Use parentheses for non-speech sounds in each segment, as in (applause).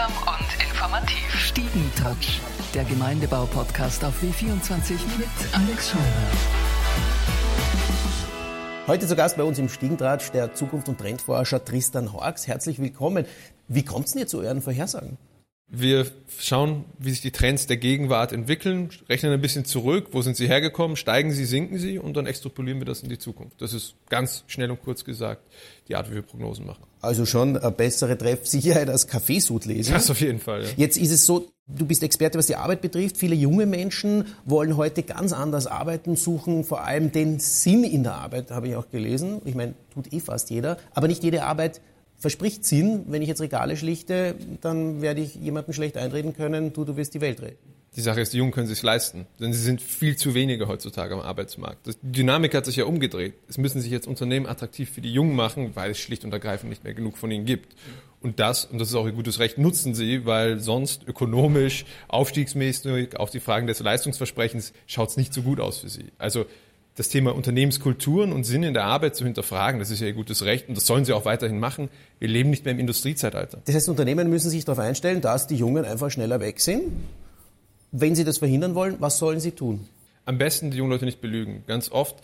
Unterhaltsam und informativ. Stiegentouch, der Gemeindebau-Podcast auf W24 mit Alex Scheuer. Heute zu Gast bei uns im Stiegentratsch der Zukunft- und Trendforscher Tristan Horks. Herzlich willkommen. Wie kommt es denn jetzt zu euren Vorhersagen? Wir schauen, wie sich die Trends der Gegenwart entwickeln, rechnen ein bisschen zurück, wo sind sie hergekommen, steigen sie, sinken sie und dann extrapolieren wir das in die Zukunft. Das ist ganz schnell und kurz gesagt die Art, wie wir Prognosen machen. Also schon eine bessere Treffsicherheit als Kaffeesud lesen. Das auf jeden Fall. Ja. Jetzt ist es so, du bist Experte, was die Arbeit betrifft. Viele junge Menschen wollen heute ganz anders arbeiten, suchen vor allem den Sinn in der Arbeit, habe ich auch gelesen. Ich meine, tut eh fast jeder. Aber nicht jede Arbeit verspricht Sinn. Wenn ich jetzt Regale schlichte, dann werde ich jemandem schlecht einreden können, du, du wirst die Welt retten. Die Sache ist, die Jungen können sich leisten, denn sie sind viel zu wenige heutzutage am Arbeitsmarkt. Die Dynamik hat sich ja umgedreht. Es müssen sich jetzt Unternehmen attraktiv für die Jungen machen, weil es schlicht und ergreifend nicht mehr genug von ihnen gibt. Und das, und das ist auch ihr gutes Recht, nutzen sie, weil sonst ökonomisch, aufstiegsmäßig, auf die Fragen des Leistungsversprechens schaut es nicht so gut aus für sie. Also das Thema Unternehmenskulturen und Sinn in der Arbeit zu hinterfragen. Das ist ja ihr gutes Recht und das sollen sie auch weiterhin machen. Wir leben nicht mehr im Industriezeitalter. Das heißt, Unternehmen müssen sich darauf einstellen, dass die Jungen einfach schneller weg sind. Wenn sie das verhindern wollen, was sollen sie tun? Am besten die jungen Leute nicht belügen. Ganz oft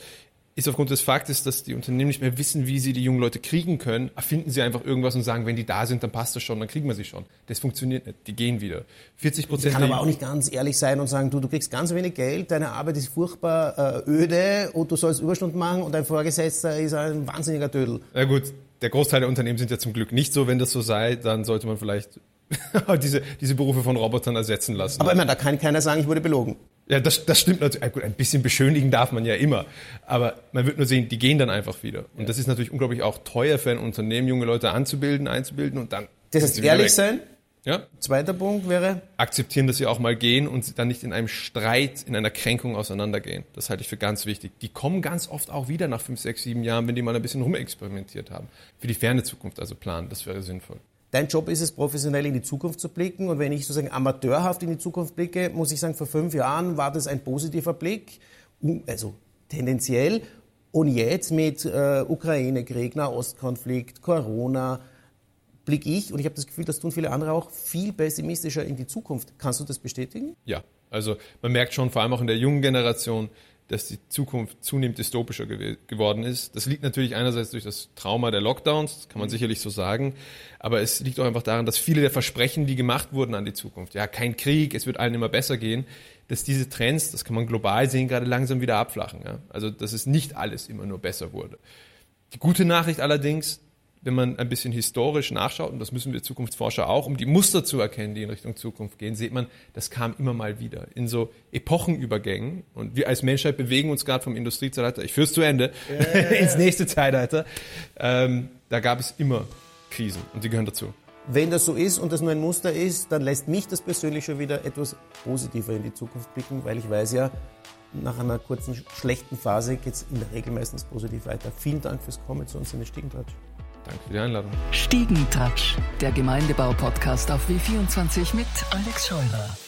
ist aufgrund des Faktes, dass die Unternehmen nicht mehr wissen, wie sie die jungen Leute kriegen können, erfinden sie einfach irgendwas und sagen, wenn die da sind, dann passt das schon, dann kriegen wir sie schon. Das funktioniert nicht. Die gehen wieder. 40 Prozent. Kann aber auch nicht ganz ehrlich sein und sagen, du, du kriegst ganz wenig Geld, deine Arbeit ist furchtbar äh, öde und du sollst Überstunden machen und dein Vorgesetzter ist ein wahnsinniger Dödel. Na gut, der Großteil der Unternehmen sind ja zum Glück nicht so. Wenn das so sei, dann sollte man vielleicht (laughs) diese, diese Berufe von Robotern ersetzen lassen. Aber ich meine, da kann keiner sagen, ich wurde belogen. Ja, das, das stimmt natürlich. Gut, ein bisschen beschönigen darf man ja immer. Aber man wird nur sehen, die gehen dann einfach wieder. Und das ist natürlich unglaublich auch teuer für ein Unternehmen, junge Leute anzubilden, einzubilden und dann. Das heißt, ehrlich sein. Ja. Zweiter Punkt wäre? Akzeptieren, dass sie auch mal gehen und dann nicht in einem Streit, in einer Kränkung auseinandergehen. Das halte ich für ganz wichtig. Die kommen ganz oft auch wieder nach fünf, sechs, sieben Jahren, wenn die mal ein bisschen rumexperimentiert haben. Für die ferne Zukunft also planen. Das wäre sinnvoll. Dein Job ist es, professionell in die Zukunft zu blicken. Und wenn ich sozusagen amateurhaft in die Zukunft blicke, muss ich sagen, vor fünf Jahren war das ein positiver Blick, also tendenziell. Und jetzt mit äh, Ukraine-Krieg, Nahostkonflikt, Corona, blicke ich, und ich habe das Gefühl, das tun viele andere auch, viel pessimistischer in die Zukunft. Kannst du das bestätigen? Ja, also man merkt schon, vor allem auch in der jungen Generation, dass die Zukunft zunehmend dystopischer gew geworden ist. Das liegt natürlich einerseits durch das Trauma der Lockdowns, das kann man sicherlich so sagen, aber es liegt auch einfach daran, dass viele der Versprechen, die gemacht wurden an die Zukunft, ja, kein Krieg, es wird allen immer besser gehen, dass diese Trends, das kann man global sehen, gerade langsam wieder abflachen. Ja? Also, dass es nicht alles immer nur besser wurde. Die gute Nachricht allerdings, wenn man ein bisschen historisch nachschaut, und das müssen wir Zukunftsforscher auch, um die Muster zu erkennen, die in Richtung Zukunft gehen, sieht man, das kam immer mal wieder in so Epochenübergängen. Und wir als Menschheit bewegen uns gerade vom Industriezeitalter, ich führe es zu Ende, yeah. (laughs) ins nächste Zeitalter. Ähm, da gab es immer Krisen und die gehören dazu. Wenn das so ist und das nur ein Muster ist, dann lässt mich das persönlich schon wieder etwas positiver in die Zukunft blicken, weil ich weiß ja, nach einer kurzen schlechten Phase geht es in der Regel meistens positiv weiter. Vielen Dank fürs Kommen zu uns in den Stiegentratsch. Danke für die Einladung. Stiegentouch, der Gemeindebau-Podcast auf W24 mit Alex Scheurer.